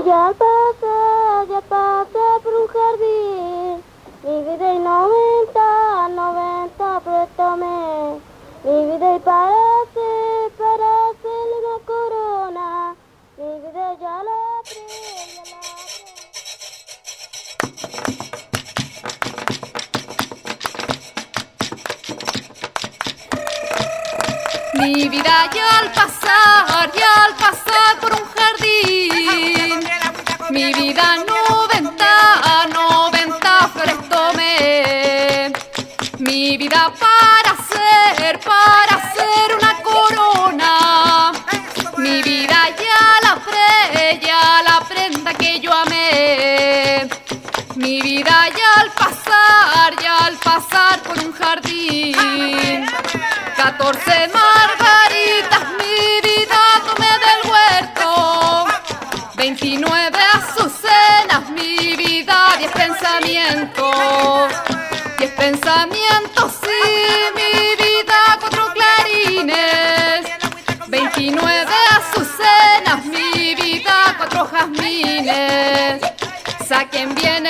ya al pasar, ya pasé por un jardín. Mi vida y 90, 90 préstame. Mi vida y para hacerle una corona. Mi vida ya la. Mi vida ya al pasar, ya Mi vida 90, 90 flores tomé. Mi vida para hacer, para hacer una corona. Mi vida ya la pre, ya la prenda que yo amé. Mi vida ya al pasar, ya al pasar por un jardín. 14 margaritas, mi vida tomé del huerto. 29 pensamientos, sí, mi vida, cuatro clarines. 29 azucenas, mi vida, cuatro jazmines. Saquen bien